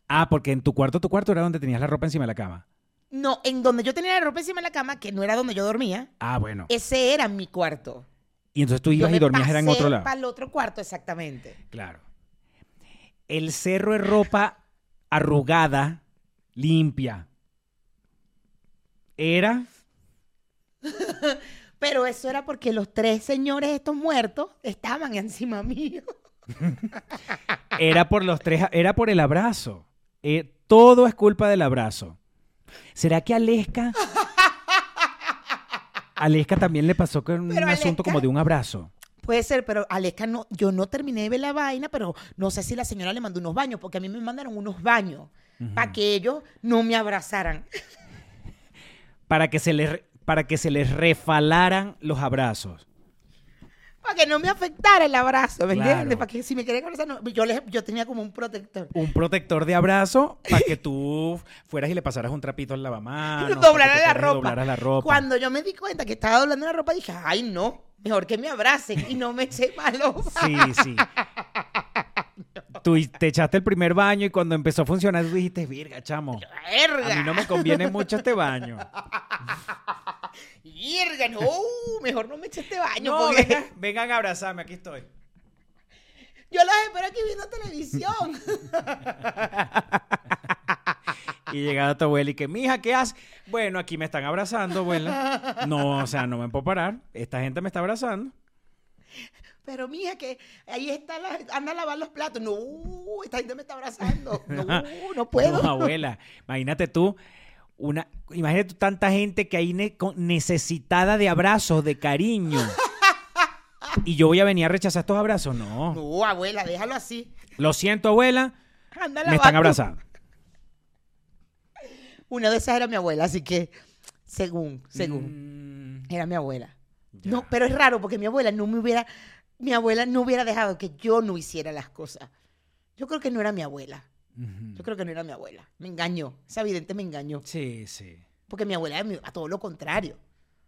Ah, porque en tu cuarto, tu cuarto era donde tenías la ropa encima de la cama. No, en donde yo tenía la ropa encima de la cama, que no era donde yo dormía, Ah, bueno. ese era mi cuarto. Y entonces tú ibas y dormías era en otro lado. Para el otro cuarto, exactamente. Claro. El cerro de ropa arrugada, limpia. Era. Pero eso era porque los tres señores estos muertos estaban encima mío. Era por los tres. Era por el abrazo. Eh, todo es culpa del abrazo. ¿Será que Aleska. Aleska también le pasó con un asunto como de un abrazo. Puede ser, pero Aleska no, yo no terminé de ver la vaina, pero no sé si la señora le mandó unos baños, porque a mí me mandaron unos baños para que ellos no me abrazaran. Para que se les, para que se les refalaran los abrazos. Para que no me afectara el abrazo, ¿me Claro. entiendes? Para que si me querían abrazar, no, yo, les- yo tenía como un protector. Un protector de abrazo para que tú fueras y le pasaras un trapito al lavamanos. doblara la ropa. doblaras la ropa. Cuando yo me di cuenta que estaba doblando la ropa, dije, ay, no, mejor que me abracen y no me eche malo. Sí, sí. Tú te echaste el primer baño y cuando empezó a funcionar tú dijiste, virga, chamo. Verga. A mí no me conviene mucho este baño. Verga, no, mejor no me eche este baño. No, porque vengan, vengan a abrazarme, aquí estoy. yo los espero aquí viendo televisión. Y llegaba tu abuela y que, mija, ¿qué haces? Bueno, aquí me están abrazando, abuela. No, o sea, no me puedo parar. Esta gente me está abrazando. Pero mija, que ahí está, la, anda a lavar los platos. No, esta gente me está abrazando. No, no puedo. No, abuela. Imagínate tú, una, imagínate tanta gente que hay ne- necesitada de abrazos, de cariño. Y yo voy a venir a rechazar estos abrazos. No. No, abuela, déjalo así. Lo siento, abuela. Me están abrazando. Una de esas era mi abuela, así que, según, según, Mm, era mi abuela. ya. No, pero es raro porque mi abuela no me hubiera, mi abuela no hubiera dejado que yo no hiciera las cosas. Yo creo que no era mi abuela. Yo creo que no era mi abuela. Me engañó. Esa evidente me engañó. Sí, sí. Porque mi abuela era a todo lo contrario.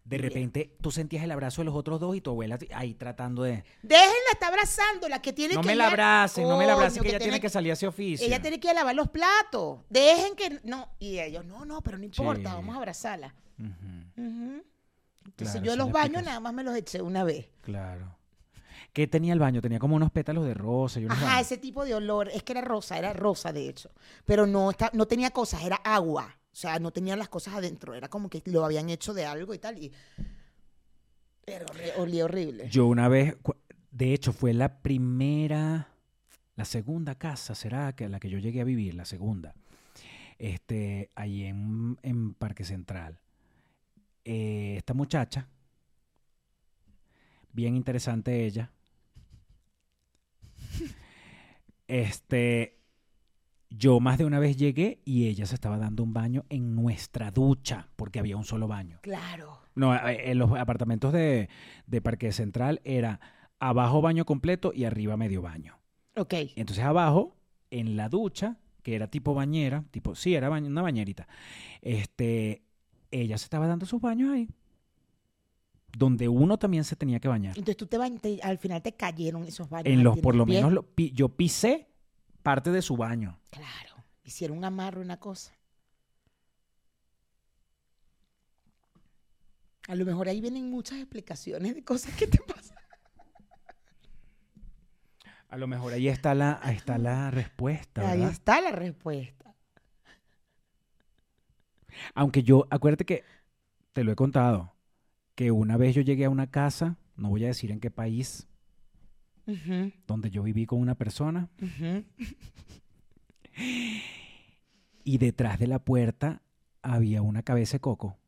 De repente tú sentías el abrazo de los otros dos y tu abuela ahí tratando de... Déjenla, está abrazándola, que tiene No que me la abracen, no me la abracen, que ella tiene que salir a ese oficio. Ella tiene que ir a lavar los platos. Dejen que. No. Y ellos, no, no, pero no importa, Sí. vamos a abrazarla. Ujú. Entonces Claro, yo los baños nada más me los eché una vez. claro. ¿Qué tenía el baño? Tenía como unos pétalos de rosa y unos Ajá, ese tipo de olor. Es que era rosa, era rosa de hecho. Pero no, está, no tenía cosas, era agua. O sea, no tenía las cosas adentro. Era como que lo habían hecho de algo y tal. Y. Pero olía horrible. Yo una vez, de hecho, fue la primera, la segunda casa, será que la que yo llegué a vivir, la segunda, este, ahí en, en Parque Central. Eh, esta muchacha, bien interesante ella, este, yo más de una vez llegué y ella se estaba dando un baño en nuestra ducha, porque había un solo baño. Claro. No, eh, en los apartamentos de, de Parque Central era abajo baño completo y arriba medio baño. Ok. Y entonces abajo, en la ducha, que era tipo bañera, tipo, sí, era baño- una bañerita, este, ella se estaba dando sus baños ahí. Donde uno también se tenía que bañar. Entonces tú te, bañ- te- al final te cayeron esos baños. En los, por lo menos, lo pi- yo pisé parte de su baño. Claro. Hicieron un amarro, una cosa. A lo mejor ahí vienen muchas explicaciones de cosas que te pasan. A lo mejor ahí está la, ahí está la respuesta, Ahí está la respuesta. Aunque yo, acuérdate que te lo he contado, que una vez yo llegué a una casa, no voy a decir en qué país, donde yo viví con una persona, y detrás de la puerta había una cabeza de coco.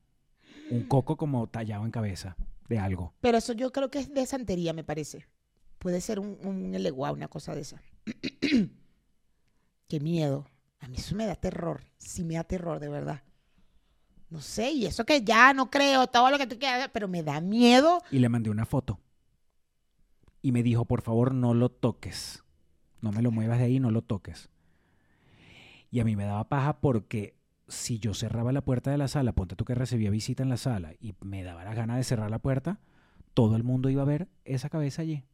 Un coco como tallado en cabeza de algo. Pero eso yo creo que es de santería, me parece. Puede ser un, un eleguá, una cosa de esa. Qué miedo. A mí eso me da terror. Sí me da terror, de verdad. No sé, y eso que ya no creo, todo lo que tú quieras, pero me da miedo. Y le mandé una foto. Y me dijo, por favor, no lo toques. No me lo muevas de ahí, no lo toques. Y a mí me daba paja porque si yo cerraba la puerta de la sala, ponte tú que recibía visita en la sala y me daba la gana de cerrar la puerta, todo el mundo iba a ver esa cabeza allí.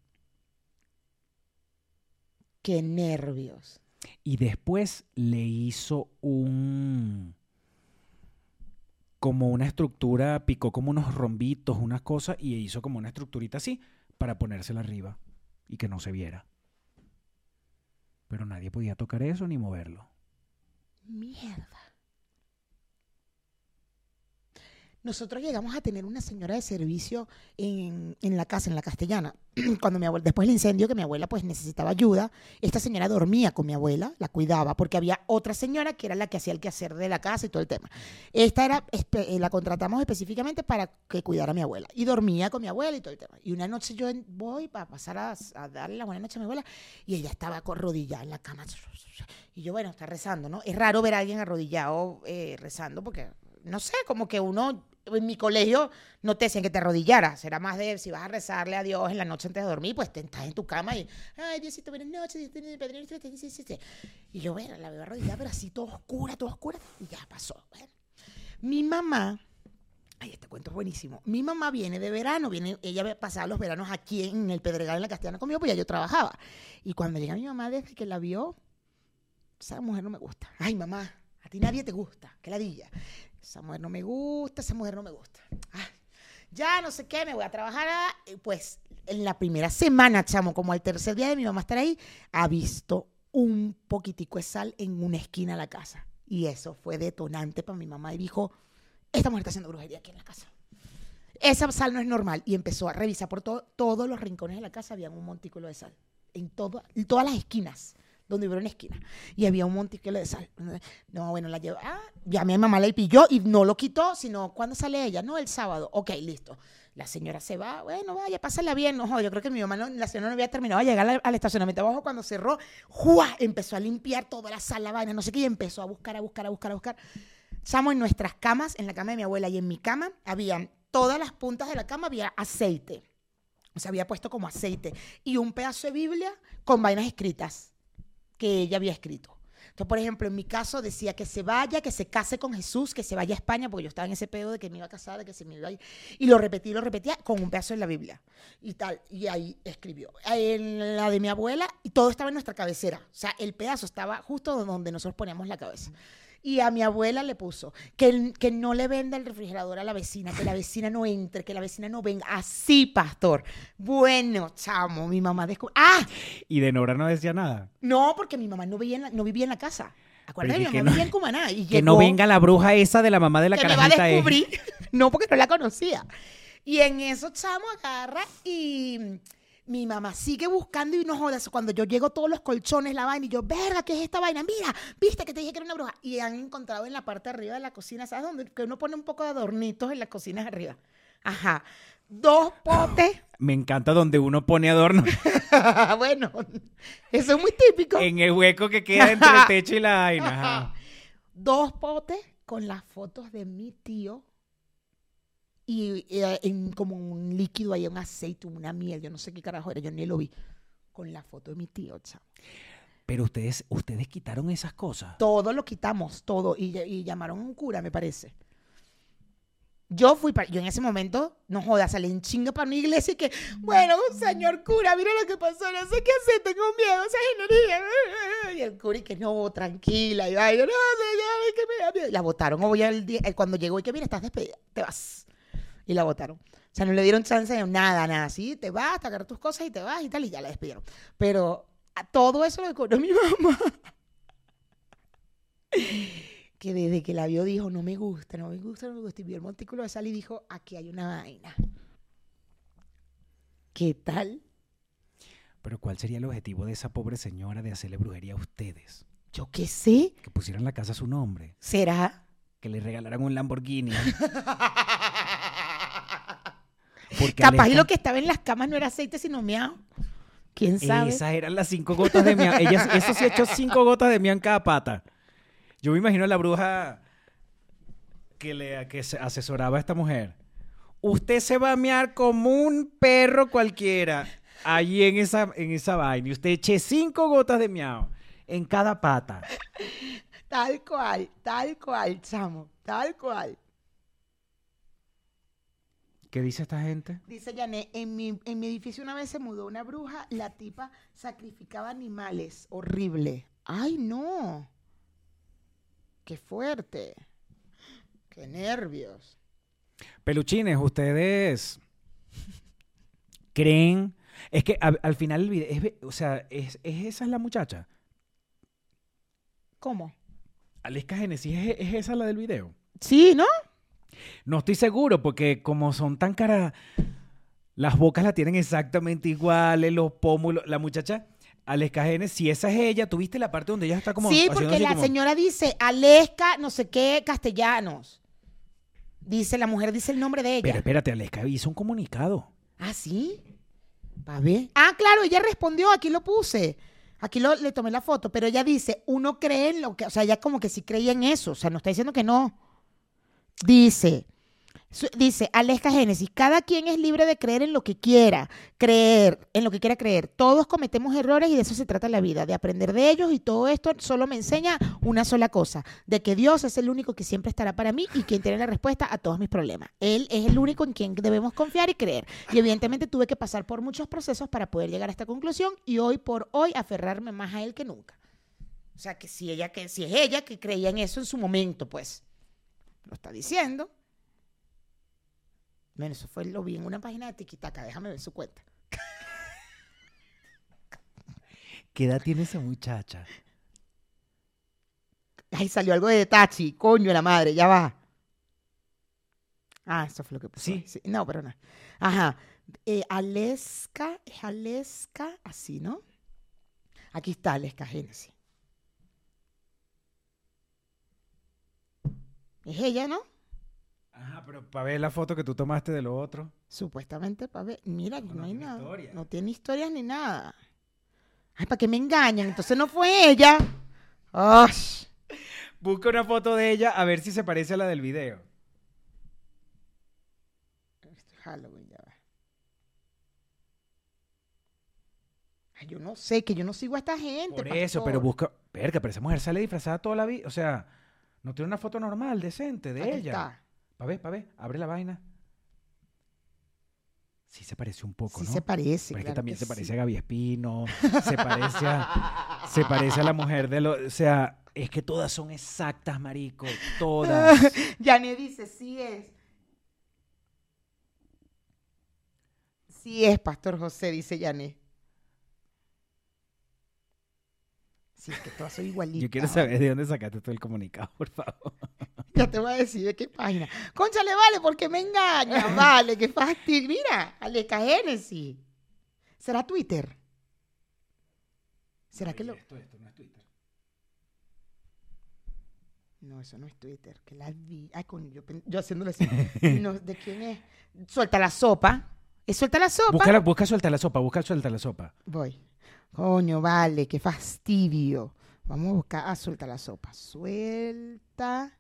Qué nervios. Y después le hizo un... como una estructura, picó como unos rombitos, unas cosas, y hizo como una estructurita así para ponérsela arriba y que no se viera. Pero nadie podía tocar eso ni moverlo. Mierda. Nosotros llegamos a tener una señora de servicio en, en la casa, en la castellana. Cuando mi abuela, después del incendio, que mi abuela pues necesitaba ayuda, esta señora dormía con mi abuela, la cuidaba, porque había otra señora que era la que hacía el quehacer de la casa y todo el tema. Esta era, eh, la contratamos específicamente para que cuidara a mi abuela. Y dormía con mi abuela y todo el tema. Y una noche yo voy para pasar a, a darle la buena noche a mi abuela y ella estaba arrodillada en la cama. Y yo, bueno, está rezando, ¿no? Es raro ver a alguien arrodillado eh, rezando porque, no sé, como que uno, en mi colegio no te decían que te arrodillaras. Era más de si vas a rezarle a Dios en la noche antes de dormir, pues te estás en tu cama y, ay, Diosito, buenas noches, Diosito, Padre nuestro, sí, sí, sí". Y yo, bueno, la veo arrodillada, pero así toda oscura, toda oscura. Y ya pasó. Mi mamá, ay, este cuento es buenísimo. Mi mamá viene de verano, viene, ella pasado los veranos aquí en el Pedregal, en la Castellana conmigo, pues ya yo trabajaba. Y cuando llega mi mamá, desde que la vio, esa mujer no me gusta. Ay, mamá, a ti nadie te gusta, qué ladilla. Esa mujer no me gusta, esa mujer no me gusta. Ay, ya no sé qué, me voy a trabajar. ah, y Pues en la primera semana, chamo, como al tercer día de mi mamá estar ahí, ha visto un poquitico de sal en una esquina de la casa. Y eso fue detonante para mi mamá y dijo, esta mujer está haciendo brujería aquí en la casa. Esa sal no es normal. Y empezó a revisar por to- todos los rincones de la casa, había un montículo de sal. En, todo, en todas las esquinas, donde hubiera una esquina. Y había un montículo de sal. No, bueno, la llevó. Ah, ya mi mamá la pilló y no lo quitó, sino ¿cuándo sale ella? No, el sábado. Ok, listo. La señora se va, bueno, vaya, pásala bien. No, yo creo que mi mamá, la señora no había terminado de llegar al, al estacionamiento abajo cuando cerró. ¡Jua! Empezó a limpiar toda la sala, vaina, no sé qué, y empezó a buscar, a buscar, a buscar, a buscar. Chamo, en nuestras camas, en la cama de mi abuela y en mi cama, habían todas las puntas de la cama, había aceite. O sea, había puesto como aceite. Y un pedazo de Biblia con vainas escritas que ella había escrito. Entonces, por ejemplo, en mi caso decía que se vaya, que se case con Jesús, que se vaya a España, porque yo estaba en ese pedo de que me iba a casar, de que se me iba a ir. Y lo repetí, lo repetía con un pedazo de la Biblia y tal. Y ahí escribió. En la de mi abuela, y todo estaba en nuestra cabecera. O sea, el pedazo estaba justo donde nosotros poníamos la cabeza. Y a mi abuela le puso que, que no le venda el refrigerador a la vecina, que la vecina no entre, que la vecina no venga. Así, pastor. Bueno, chamo, mi mamá descubrió. ¡Ah! Y de Nora no decía nada. No, porque mi mamá no vivía en la, no vivía en la casa. Acuérdate, mi mamá no- vivía en Cumaná. Y Que no venga la bruja esa de la mamá de la que me va a descubrir. No, porque no la conocía. Y en eso, chamo, agarra y mi mamá sigue buscando y no jodas. Cuando yo llego todos los colchones, la vaina, y yo, verga, ¿qué es esta vaina? Mira, viste que te dije que era una bruja. Y han encontrado en la parte de arriba de la cocina, ¿sabes dónde? Que uno pone un poco de adornitos en las cocinas arriba. Ajá. Dos potes. Me encanta donde uno pone adorno bueno, eso es muy típico. en el hueco que queda entre el techo y la vaina. ajá. dos potes con las fotos de mi tío y eh, en como un líquido ahí, un aceite, una miel, yo no sé qué carajo era, yo ni lo vi, con la foto de mi tío, chamo. Pero ustedes, ustedes quitaron esas cosas. Todo lo quitamos, todo, y, y llamaron a un cura, me parece. Yo fui para, yo en ese momento, no jodas, salí en chinga para una iglesia y que, bueno, señor cura, mira lo que pasó, no sé qué hacer, tengo miedo, esa energía. Y el cura y que no, tranquila, y yo, no, señor, que me da miedo. La votaron, o voy al día, eh, cuando llegó y que, mira, estás despedida, te vas. Y la votaron. O sea, no le dieron chance de nada, nada, así, te vas, te agarras tus cosas y te vas y tal, y ya la despidieron. Pero a todo eso lo descubrió mi mamá que desde que la vio dijo, no me gusta, no me gusta, no me gusta. Y vio el montículo de sal y dijo, aquí hay una vaina. ¿Qué tal? Pero ¿cuál sería el objetivo de esa pobre señora de hacerle brujería a ustedes? Yo qué sé. Que pusieran la casa a su nombre. ¿Será? Que le regalaran un Lamborghini. Porque Capaz lo que estaba en las camas no era aceite, sino miau. ¿Quién sabe? Esas eran las cinco gotas de miau. Ella, eso sí echó cinco gotas de miau en cada pata. Yo me imagino a la bruja que le que se asesoraba a esta mujer. Usted se va a mear como un perro cualquiera allí en esa, en esa vaina. Y usted eche cinco gotas de miau en cada pata. Tal cual, tal cual, chamo, tal cual. ¿Qué dice esta gente? Dice Janet, en mi, en mi edificio una vez se mudó una bruja, la tipa sacrificaba animales. Horrible. Ay, no. Qué fuerte. Qué nervios. Peluchines, ustedes creen. Es que a- al final el video. es o sea, es, es esa es la muchacha. ¿Cómo? Aleska Genesis, ¿es, es esa la del video? Sí, ¿no? No estoy seguro, porque como son tan caras. Las bocas la tienen exactamente iguales, los pómulos. La muchacha, Aleska Genesis, si esa es ella, ¿tuviste la parte donde ella está como. sí, porque la como- señora dice Aleska, no sé qué, castellanos. Dice, la mujer dice el nombre de ella. Pero espérate, Aleska hizo un comunicado. Ah, sí. Ah, claro, ella respondió, aquí lo puse. Aquí lo, le tomé la foto, pero ella dice, uno cree en lo que, o sea, ella como que sí creía en eso, o sea, no está diciendo que no. Dice, dice, Aleska Génesis, cada quien es libre de creer en lo que quiera, creer, en lo que quiera creer. Todos cometemos errores y de eso se trata la vida, de aprender de ellos y todo esto solo me enseña una sola cosa, de que Dios es el único que siempre estará para mí y quien tiene la respuesta a todos mis problemas. Él es el único en quien debemos confiar y creer. Y evidentemente tuve que pasar por muchos procesos para poder llegar a esta conclusión y hoy por hoy aferrarme más a él que nunca. O sea, que si ella que si es ella que creía en eso en su momento, pues lo está diciendo. Bueno, eso fue lo vi en una página de Tiquitaca, déjame ver su cuenta. ¿Qué edad tiene esa muchacha? Ay, salió algo de Tachi, coño de la madre, ya va. Ah, eso fue lo que puso. Sí. No, pero no. Ajá. Eh, Aleska, es Aleska, así, ¿no? Aquí está Aleska Génesis. Es ella, ¿no? Ajá, pero para ver la foto que tú tomaste de lo otro. Supuestamente, para ver. Mira, No, no, no hay nada. historia. No tiene historias ni nada. Ay, ¿para qué me engañan? Entonces no fue ella. Ay. Busca una foto de ella a ver si se parece a la del video. Esto es Halloween, ya va. Ay, yo no sé, que yo no sigo a esta gente. Por eso, pero busca, Verga, pero esa mujer sale disfrazada toda la vida. O sea, no tiene una foto normal, decente, de Aquí ella. está. Pa' ver, pa' ver, abre la vaina. Sí se parece un poco, Sí ¿no? se parece. Pero es que claro también que se parece a Gaby Espino, se parece a, se parece a la mujer de lo, o sea, es que todas son exactas, marico, todas. Yané dice, sí es. Sí es, Pastor José, dice Yané. Sí, es que todas son igualitas. Yo quiero saber de dónde sacaste todo el comunicado, por favor. Ya te voy a decir de qué página. Conchale, vale, porque me engañan, vale, qué fastidio. Mira, Aleca Génesis. ¿Será Twitter? ¿Será que lo...? Esto, esto no es Twitter. No, eso no es Twitter, que la vi. Ay, coño, yo, yo haciéndole así. No, ¿De quién es? Suelta la sopa. ¿Es suelta la sopa? Busca, la- busca suelta la sopa, busca suelta la sopa. Voy. Coño, vale, qué fastidio. Vamos a buscar. Ah, suelta la sopa. Suelta.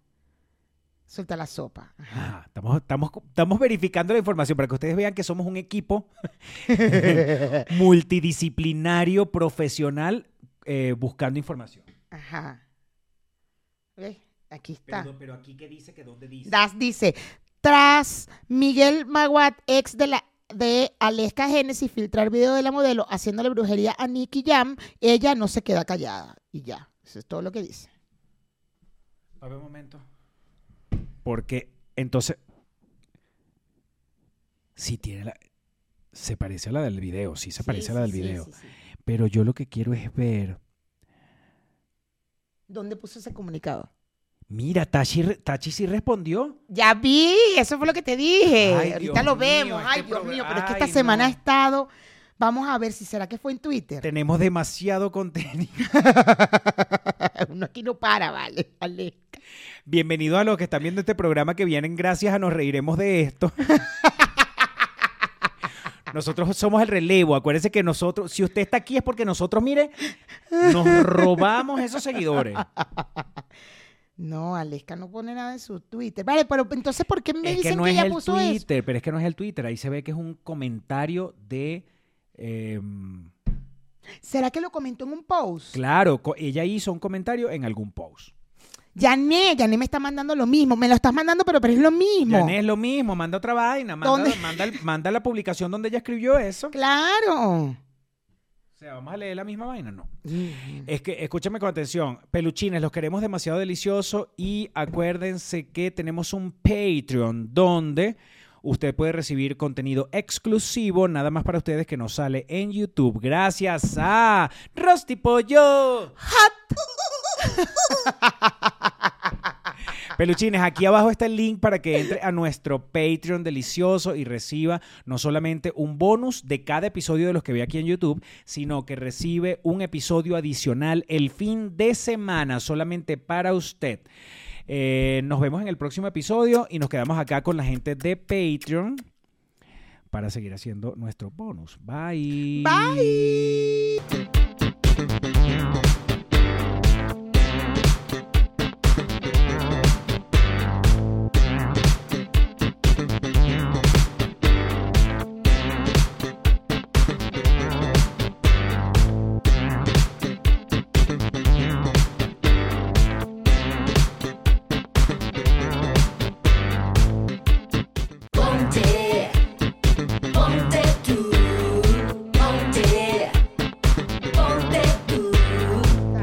Suelta la sopa. Ajá. Ah, estamos, estamos, estamos verificando la información para que ustedes vean que somos un equipo multidisciplinario, profesional, eh, buscando información. Ajá. ¿Ves? Aquí está. Pero, pero aquí que dice que dónde dice. Das dice, tras Miguel Maguat, ex de la de Aleska Génesis, filtrar video de la modelo haciéndole brujería a Nicky Jam, ella no se queda callada. Y ya. Eso es todo lo que dice. A ver un momento. Porque entonces. Sí tiene la. Se parece a la del video, sí se parece Sí, a la del sí, sí, video. sí, sí. Pero yo lo que quiero es ver. ¿Dónde puso ese comunicado? Mira, Tachi, Tachi sí respondió. Ya vi, eso fue lo que te dije. Ay, Ahorita Dios lo mío, vemos. Ay, Dios mío, pero es que esta Ay, semana no. ha estado. Vamos a ver si será que fue en Twitter. Tenemos demasiado contenido. Uno aquí no para, vale. vale. Bienvenido a los que están viendo este programa que vienen gracias a Nos Reiremos de Esto. Nosotros somos el relevo. Acuérdense que nosotros, si usted está aquí es porque nosotros, mire, nos robamos esos seguidores. No, Aleska no pone nada en su Twitter. Vale, pero entonces, ¿por qué me Es dicen que no que, es ella el puso eso? Twitter, pero es que no es el Twitter. Ahí se ve que es un comentario de. eh, ¿Será que lo comentó en un post? claro, ella hizo un comentario en algún post. Yané, Yané me está mandando lo mismo. Me lo estás mandando, pero, pero es lo mismo. Ya no es lo mismo, manda otra vaina, manda, ¿Dónde? manda, manda la publicación donde ella escribió eso. Claro. Sea, vamos a leer la misma vaina, no. Es que escúchame con atención, peluchines, los queremos demasiado delicioso y acuérdense que tenemos un Patreon donde usted puede recibir contenido exclusivo nada más para ustedes que nos sale en YouTube gracias a Rosti Pollo. Peluchines, aquí abajo está el link para que entre a nuestro Patreon delicioso y reciba no solamente un bonus de cada episodio de los que ve aquí en YouTube, sino que recibe un episodio adicional el fin de semana solamente para usted. Eh, nos vemos en el próximo episodio y nos quedamos acá con la gente de Patreon para seguir haciendo nuestro bonus. Bye. Bye.